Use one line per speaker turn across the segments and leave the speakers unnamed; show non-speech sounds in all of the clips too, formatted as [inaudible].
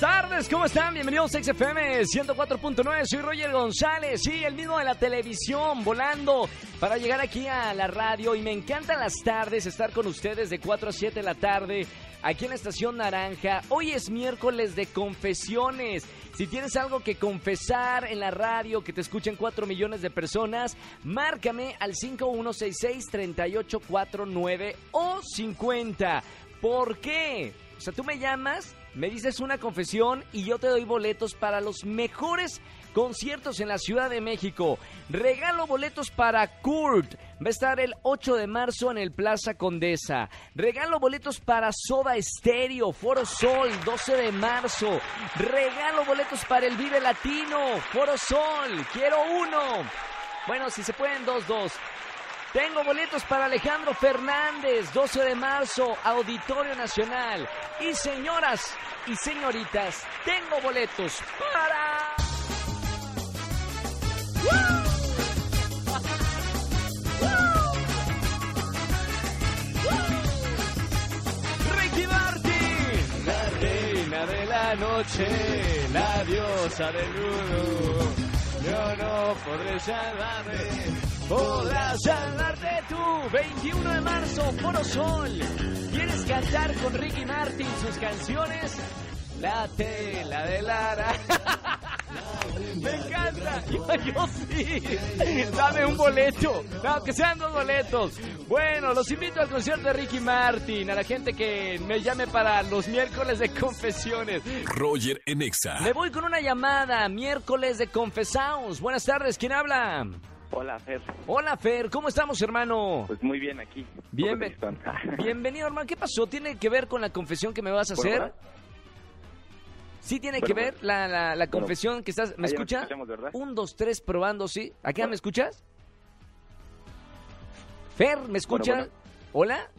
Tardes, ¿cómo están? Bienvenidos a XFM 104.9, soy Roger González, sí, el mismo de la televisión, volando para llegar aquí a la radio y me encantan las tardes, estar con ustedes de 4 a 7 de la tarde, aquí en la Estación Naranja. Hoy es miércoles de confesiones. Si tienes algo que confesar en la radio, que te escuchen 4 millones de personas, márcame al 5166-3849 o 50. ¿Por qué? O sea, tú me llamas, me dices una confesión y yo te doy boletos para los mejores conciertos en la Ciudad de México. Regalo boletos para Kurt. Va a estar el 8 de marzo en el Plaza Condesa. Regalo boletos para Soda Stereo, Foro Sol, 12 de marzo. Regalo boletos para el Vive Latino, Foro Sol. Quiero uno. Bueno, si se pueden, dos, dos. Tengo boletos para Alejandro Fernández, 12 de marzo, Auditorio Nacional. Y señoras y señoritas, tengo boletos para... Ricky Martin, la reina de la noche, la diosa del nudo. Yo no podré salvarme, podrás salvarte tú. 21 de marzo, Foro Sol. ¿Quieres cantar con Ricky Martin sus canciones? La tela de Lara. [laughs] Me encanta. Yo, [laughs] yo sí. Dame un boleto. No, que sean dos boletos. Bueno, los invito al concierto de Ricky Martin. A la gente que me llame para los miércoles de confesiones.
Roger en Exa.
Me voy con una llamada. Miércoles de confesaos. Buenas tardes. ¿Quién habla?
Hola, Fer.
Hola, Fer. ¿Cómo estamos, hermano?
Pues muy bien aquí.
Bien,
Un poco tristón.
Bienvenido, hermano. ¿Qué pasó? ¿Tiene que ver con la confesión que me vas a hacer? Sí tiene
Bueno,
que ver
bueno.
la, la, la
Bueno,
confesión que estás... ¿Me escucha? Un, dos, tres, probando, ¿sí? ¿Acá
Bueno.
me escuchas? Fer, ¿me escucha?
bueno.
¿Hola?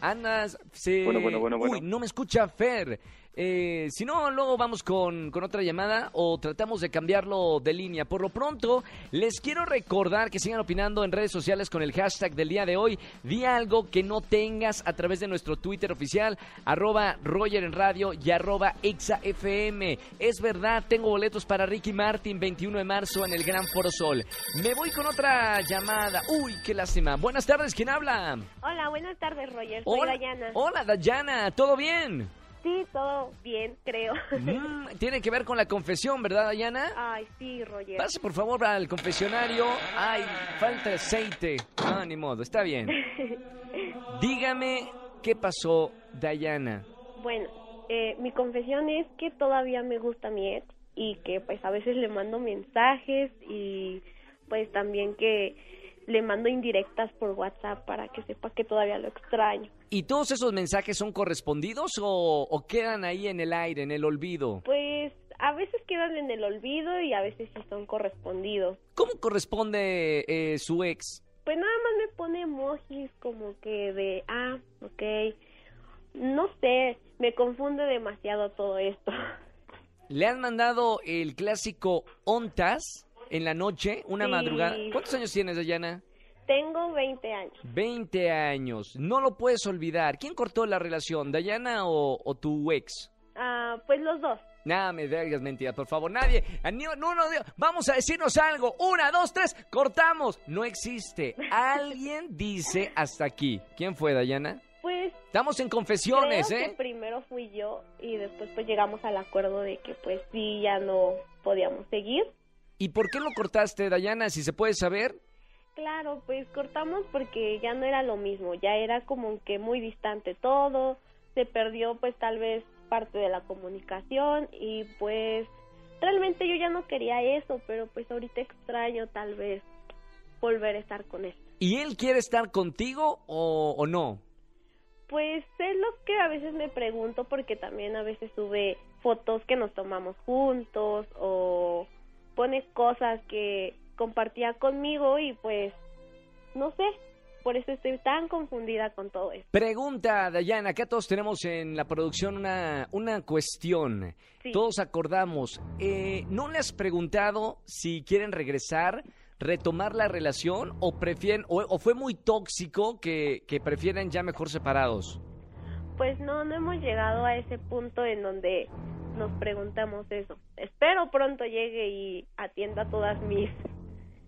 Andas... Se...
Bueno, bueno, bueno, bueno.
Uy, no me escucha Fer. Eh, si no, luego vamos con, con otra llamada o tratamos de cambiarlo de línea. Por lo pronto, les quiero recordar que sigan opinando en redes sociales con el hashtag del día de hoy. Di algo que no tengas a través de nuestro Twitter oficial, arroba Roger en Radio y arroba ExaFM. Es verdad, tengo boletos para Ricky Martin 21 de marzo en el Gran Foro Sol. Me voy con otra llamada. Uy, qué lástima. Buenas tardes, ¿quién habla?
Hola, buenas tardes, Roger. Soy
Hola,
Dayana.
hola Dayana, ¿todo bien?
Sí, todo bien, creo.
Mm, [laughs] tiene que ver con la confesión, ¿verdad, Dayana?
Ay, sí, Roger.
Pase por favor al confesionario. Ay, falta aceite. Ah, ni modo, está bien. [laughs] Dígame qué pasó, Dayana.
Bueno, eh, mi confesión es que todavía me gusta mi ex y que pues a veces le mando mensajes y pues también que le mando indirectas por WhatsApp para que sepa que todavía lo extraño.
¿Y todos esos mensajes son correspondidos o, o quedan ahí en el aire, en el olvido?
Pues a veces quedan en el olvido y a veces sí son correspondidos.
¿Cómo corresponde eh, su ex?
Pues nada más me pone emojis como que de, ah, ok. No sé, me confunde demasiado todo esto.
¿Le han mandado el clásico ontas en la noche, una
Sí.
madrugada? ¿Cuántos años tienes, Dayana?
Tengo 20 años.
20 años. No lo puedes olvidar. ¿Quién cortó la relación, Dayana o, o tu ex?
Ah, pues los dos.
Nada, me digas mentiras, por favor. Nadie. a ni- No, no, no, vamos a decirnos algo. Una, dos, tres, cortamos. No existe. Alguien dice hasta aquí. ¿Quién fue, Dayana?
Pues
Estamos en confesiones,
creo
¿eh?
que primero fui yo y después pues llegamos al acuerdo de que pues sí, ya no podíamos seguir.
¿Y por qué lo cortaste, Dayana, si se puede saber?
Claro, pues cortamos porque ya no era lo mismo, ya era como que muy distante todo, se perdió pues tal vez parte de la comunicación y pues realmente yo ya no quería eso, pero pues ahorita extraño tal vez volver a estar con él.
¿Y él quiere estar contigo o, o no?
Pues es lo que a veces me pregunto porque también a veces sube fotos que nos tomamos juntos o pone cosas que compartía conmigo y pues no sé, por eso estoy tan confundida con todo esto.
Pregunta, Dayana, acá todos tenemos en la producción una, una cuestión.
Sí.
Todos acordamos. Eh, ¿No le has preguntado si quieren regresar, retomar la relación o prefieren, o, o fue muy tóxico que, que prefieren ya mejor separados?
Pues no, no hemos llegado a ese punto en donde nos preguntamos eso. Espero pronto llegue y atienda todas mis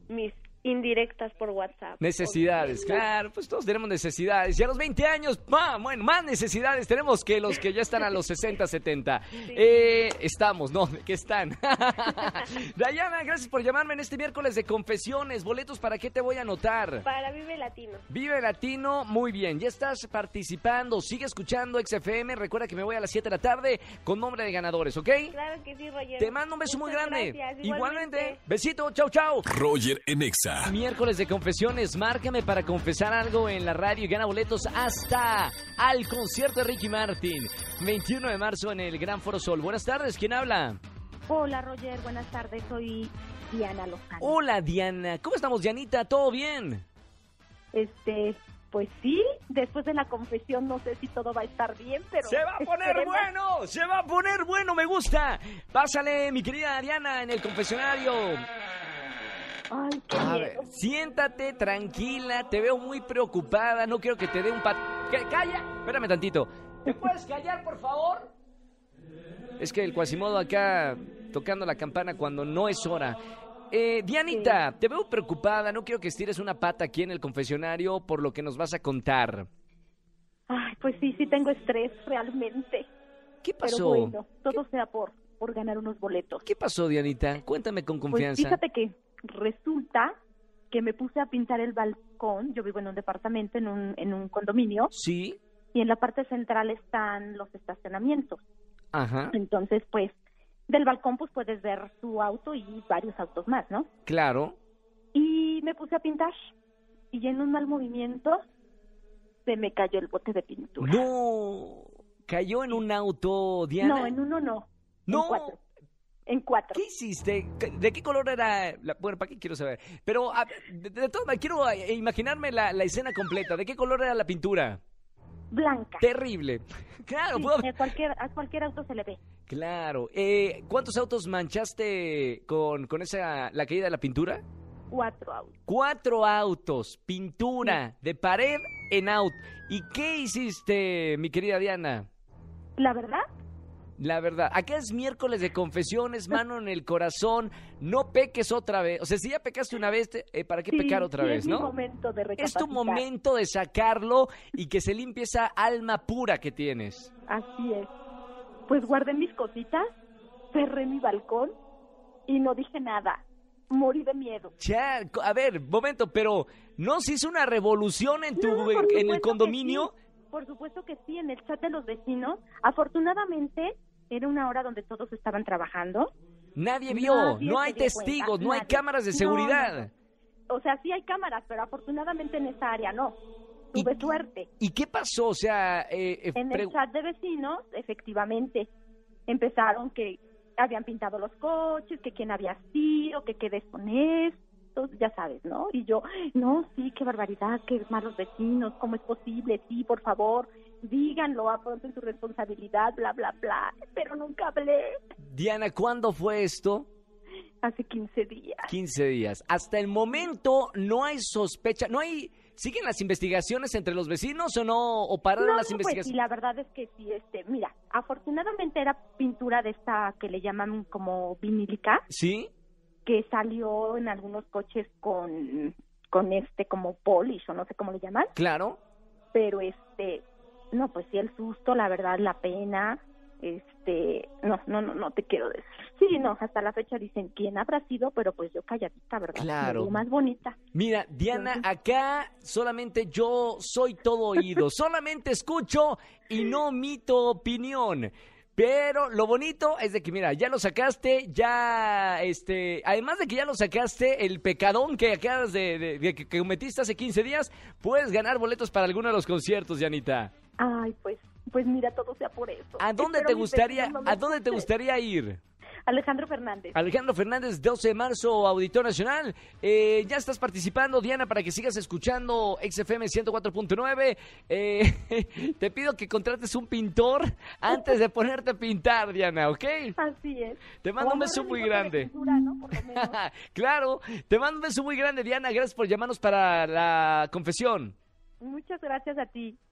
mis indirectas por WhatsApp.
Necesidades, claro, pues todos tenemos necesidades. Y a los 20 años, ¡pam! bueno, más necesidades tenemos que los que ya están a los 60, 70. Eh, estamos, ¿no? ¿Qué están? [laughs] Dayana, gracias por llamarme en este miércoles de confesiones. Boletos, ¿para qué te voy a anotar?
Para Vive Latino.
Vive Latino, muy bien. Ya estás participando. Sigue escuchando XFM. Recuerda que me voy a las 7 de la tarde con nombre de ganadores, ¿ok?
Claro que sí, Roger.
Te mando un beso muy grande.
gracias,
Igualmente. Besito, chau, chau.
Roger en Exa.
Miércoles de confesiones, márcame para confesar algo en la radio y gana boletos hasta al concierto de Ricky Martin. 21 de marzo en el Gran Foro Sol. Buenas tardes, ¿quién habla?
Hola Roger, buenas tardes, soy Diana Lozano.
Hola Diana, ¿cómo estamos Dianita? ¿Todo bien?
Este, pues sí, después de la confesión no sé si todo va a estar bien, pero...
Se va a poner
esperemos.
bueno, se va a poner bueno, me gusta. Pásale, mi querida Diana, en el confesionario.
Ay, qué
A ver, siéntate tranquila, te veo muy preocupada, no quiero que te dé un pat... ¿Qué? ¡Calla! Espérame tantito. ¿Te puedes callar, por favor? Es que el Quasimodo acá tocando la campana cuando no es hora. Eh, Dianita, te veo preocupada, no quiero que estires una pata aquí en el confesionario por lo que nos vas a contar.
Ay, pues sí, sí tengo estrés realmente.
¿Qué
Pero
pasó?
bueno, todo sea por, por ganar unos boletos.
¿Qué pasó, Dianita? Cuéntame con
Pues
confianza.
fíjate que resulta que me puse a pintar el balcón. Yo vivo en un departamento, en un, en un condominio,
Sí,
y en la parte central están los estacionamientos.
ajá,
Entonces, pues, del balcón pues puedes ver tu auto y varios autos más, ¿no?
claro.
Y me puse a pintar y en un mal movimiento se me cayó el bote de pintura.
No, cayó en un auto, Diana.
No, en uno no.
No.
En cuatro. En cuatro.
¿Qué hiciste? ¿De qué color era? La... Bueno, ¿para qué quiero saber? Pero, a ver, de, de todo, quiero eh, imaginarme la, la escena completa. ¿De qué color era la pintura?
Blanca.
Terrible. [laughs] Claro,
Sí,
puedo-
a, cualquier, a cualquier auto se le ve.
Claro. Eh, ¿Cuántos autos manchaste con, con esa la caída de la pintura?
Cuatro autos.
Cuatro autos, pintura de pared en auto. ¿Y qué hiciste, mi querida Diana?
La verdad,
La verdad, acá es miércoles de confesiones, [laughs] mano en el corazón, no peques otra vez. O sea, si ya pecaste una vez, te- eh, ¿para qué
sí,
pecar otra
sí,
vez,
es
no?
momento de
Es tu momento de sacarlo y que se limpie esa alma pura que tienes.
Así es. Pues guardé mis cositas, cerré mi balcón y no dije nada. Morí de miedo.
Ya, a ver, momento, pero ¿no se hizo una revolución en tu
No,
en el condominio?
sí. Por supuesto que sí, en el chat de los vecinos. Afortunadamente, era una hora donde todos estaban trabajando.
Nadie vio,
Nadie
no hay testigos,
cuenta,
no hay
nadie.
cámaras de
No,
seguridad.
O sea, sí hay cámaras, pero afortunadamente en esa área no.
¿Y
Tuve
qué-
suerte.
¿Y qué pasó? O sea, eh, eh,
En el chat de vecinos, efectivamente, empezaron que habían pintado los coches, que quién había sido, que qué deshonestos, ya sabes, ¿no? Y yo, no, sí, qué barbaridad, qué malos vecinos, ¿cómo es posible? Sí, por favor, díganlo, afronten su responsabilidad, bla, bla, bla. Pero nunca hablé.
Diana, ¿cuándo fue esto?
Hace 15 días.
15 días. Hasta el momento no hay sospecha, no hay... ¿Siguen las investigaciones entre los vecinos o no? ¿O pararon
No,
las
no, pues sí,
investigaciones?
la verdad es que sí, este, mira, afortunadamente era pintura de esta que le llaman como vinílica,
¿Sí?
que salió en algunos coches con, con este como polish o no sé cómo le llaman,
Claro.
pero este, no, pues sí el susto, la verdad, la pena, este, no, no, no, no te quiero decir. Sí, no, hasta la fecha dicen quién habrá sido, pero pues yo calladita, ¿verdad?
Claro.
Me más bonita.
Mira, Diana, acá solamente yo soy todo oído, [laughs] solamente escucho y no mito opinión. Pero lo bonito es de que, mira, ya lo sacaste, ya, este, además de que ya lo sacaste, el pecadón que acabas de, de- de que cometiste hace 15 días, puedes ganar boletos para alguno de los conciertos, Dianita.
Ay, pues, pues mira, todo sea por eso.
¿A dónde
Espero
te gustaría,
no
a dónde te gustaría ir?
Alejandro Fernández.
Alejandro Fernández, 12 de marzo, Auditor Nacional. Eh, ya estás participando, Diana, para que sigas escuchando XFM 104.9. Eh, [laughs] te pido que contrates un pintor antes de ponerte a pintar, Diana, ¿ok?
Así es.
Te mando un beso muy grande.
pintura, ¿no? Por lo menos. [laughs]
claro, te mando un beso muy grande, Diana. Gracias por llamarnos para la confesión.
Muchas gracias a ti.